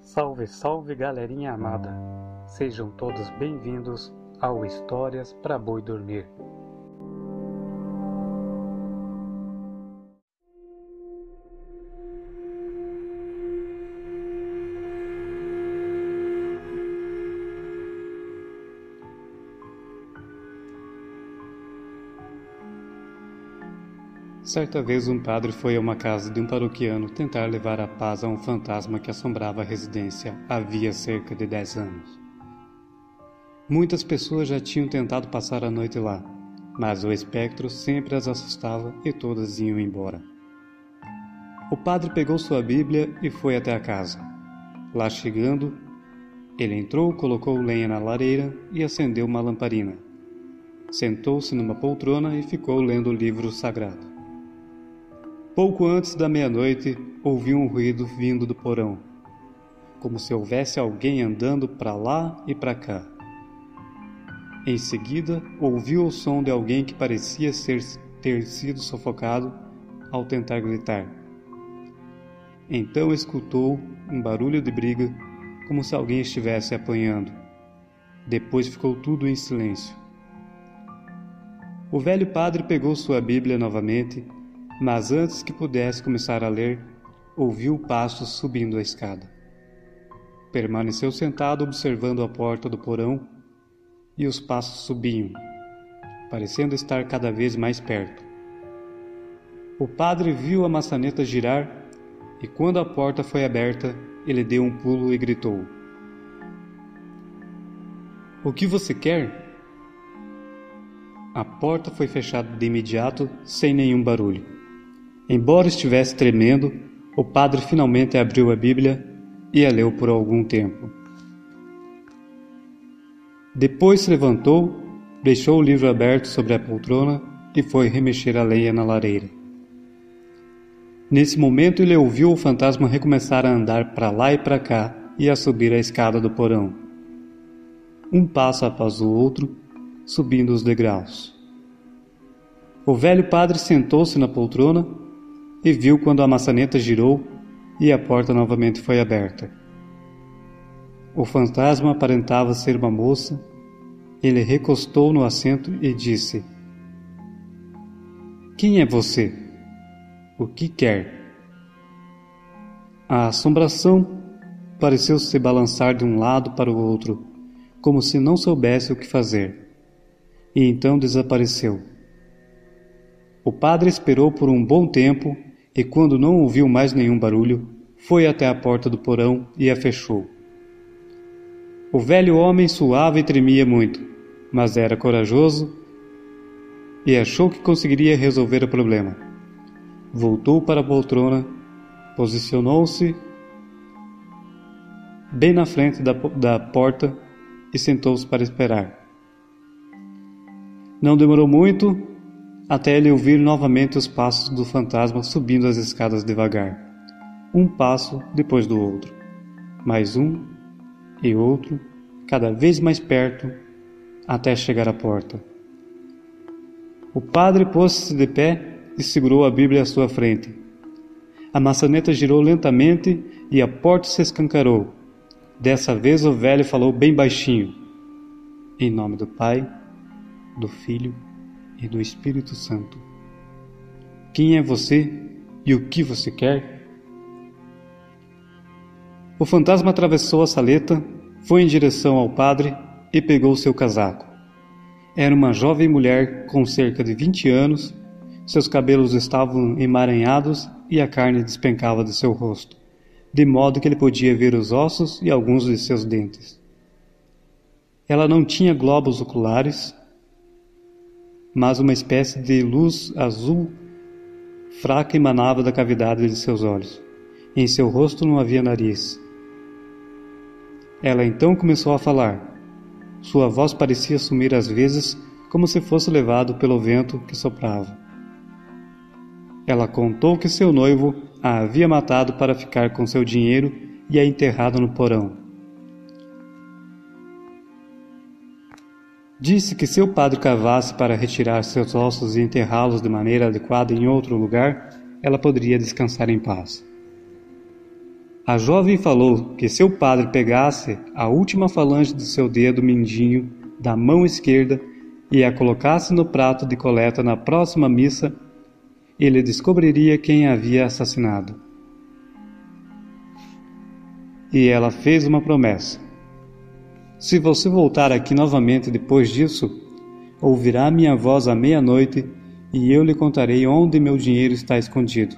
Salve, salve galerinha amada! Sejam todos bem-vindos ao Histórias para Boi Dormir. Certa vez um padre foi a uma casa de um paroquiano tentar levar a paz a um fantasma que assombrava a residência havia cerca de dez anos. Muitas pessoas já tinham tentado passar a noite lá, mas o espectro sempre as assustava e todas iam embora. O padre pegou sua Bíblia e foi até a casa. Lá chegando, ele entrou, colocou lenha na lareira e acendeu uma lamparina. Sentou-se numa poltrona e ficou lendo o livro sagrado. Pouco antes da meia-noite, ouviu um ruído vindo do porão, como se houvesse alguém andando para lá e para cá. Em seguida, ouviu o som de alguém que parecia ser, ter sido sufocado ao tentar gritar. Então escutou um barulho de briga, como se alguém estivesse apanhando. Depois ficou tudo em silêncio. O velho padre pegou sua Bíblia novamente mas antes que pudesse começar a ler, ouviu passos subindo a escada. Permaneceu sentado observando a porta do porão e os passos subiam, parecendo estar cada vez mais perto. O padre viu a maçaneta girar e, quando a porta foi aberta, ele deu um pulo e gritou: O que você quer? A porta foi fechada de imediato, sem nenhum barulho. Embora estivesse tremendo, o padre finalmente abriu a Bíblia e a leu por algum tempo. Depois se levantou, deixou o livro aberto sobre a poltrona e foi remexer a lenha na lareira. Nesse momento ele ouviu o fantasma recomeçar a andar para lá e para cá e a subir a escada do porão. Um passo após o outro, subindo os degraus. O velho padre sentou-se na poltrona e viu quando a maçaneta girou e a porta novamente foi aberta. O fantasma aparentava ser uma moça. Ele recostou no assento e disse: Quem é você? O que quer? A assombração pareceu se balançar de um lado para o outro, como se não soubesse o que fazer, e então desapareceu. O padre esperou por um bom tempo e quando não ouviu mais nenhum barulho, foi até a porta do porão e a fechou. O velho homem suava e tremia muito, mas era corajoso e achou que conseguiria resolver o problema. Voltou para a poltrona, posicionou-se bem na frente da, da porta e sentou-se para esperar. Não demorou muito até ele ouvir novamente os passos do fantasma subindo as escadas devagar, um passo depois do outro, mais um e outro, cada vez mais perto, até chegar à porta. O padre pôs-se de pé e segurou a Bíblia à sua frente. A maçaneta girou lentamente e a porta se escancarou. Dessa vez o velho falou bem baixinho: Em nome do Pai, do Filho e do Espírito Santo. Quem é você e o que você quer? O fantasma atravessou a saleta, foi em direção ao padre e pegou seu casaco. Era uma jovem mulher com cerca de vinte anos, seus cabelos estavam emaranhados e a carne despencava de seu rosto, de modo que ele podia ver os ossos e alguns de seus dentes. Ela não tinha globos oculares, mas uma espécie de luz azul fraca emanava da cavidade de seus olhos. Em seu rosto não havia nariz. Ela então começou a falar. Sua voz parecia sumir às vezes, como se fosse levado pelo vento que soprava. Ela contou que seu noivo a havia matado para ficar com seu dinheiro e a enterrado no porão. Disse que se o padre cavasse para retirar seus ossos e enterrá-los de maneira adequada em outro lugar, ela poderia descansar em paz. A jovem falou que se o padre pegasse a última falange do seu dedo mindinho da mão esquerda e a colocasse no prato de coleta na próxima missa, ele descobriria quem havia assassinado. E ela fez uma promessa. Se você voltar aqui novamente depois disso, ouvirá minha voz à meia-noite e eu lhe contarei onde meu dinheiro está escondido.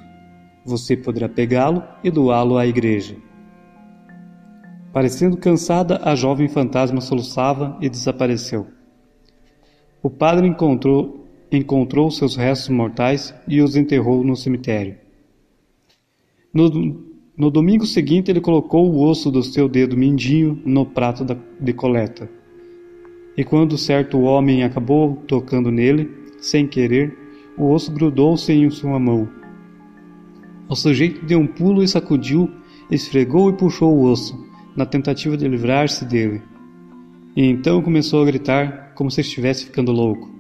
Você poderá pegá-lo e doá-lo à igreja. Parecendo cansada, a jovem fantasma soluçava e desapareceu. O padre encontrou, encontrou seus restos mortais e os enterrou no cemitério. No, no domingo seguinte, ele colocou o osso do seu dedo mindinho no prato de coleta. E quando certo homem acabou tocando nele, sem querer, o osso grudou-se em sua mão. O sujeito deu um pulo e sacudiu, esfregou e puxou o osso, na tentativa de livrar-se dele. E então começou a gritar como se estivesse ficando louco.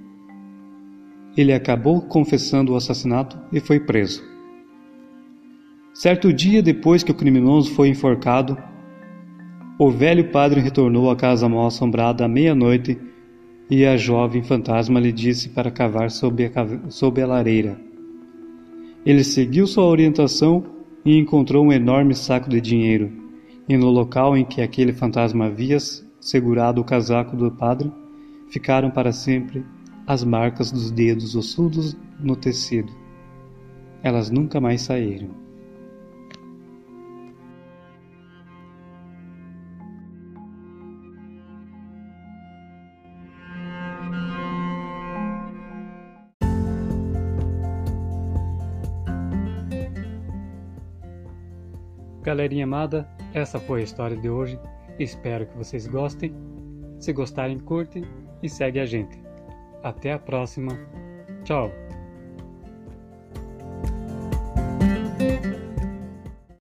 Ele acabou confessando o assassinato e foi preso. Certo dia depois que o criminoso foi enforcado, o velho padre retornou à casa mal assombrada à meia-noite e a jovem fantasma lhe disse para cavar sob a, sob a lareira. Ele seguiu sua orientação e encontrou um enorme saco de dinheiro, e no local em que aquele fantasma havia segurado o casaco do padre, ficaram para sempre as marcas dos dedos ossudos no tecido. Elas nunca mais saíram. Galerinha amada, essa foi a história de hoje. Espero que vocês gostem. Se gostarem, curte e segue a gente. Até a próxima. Tchau!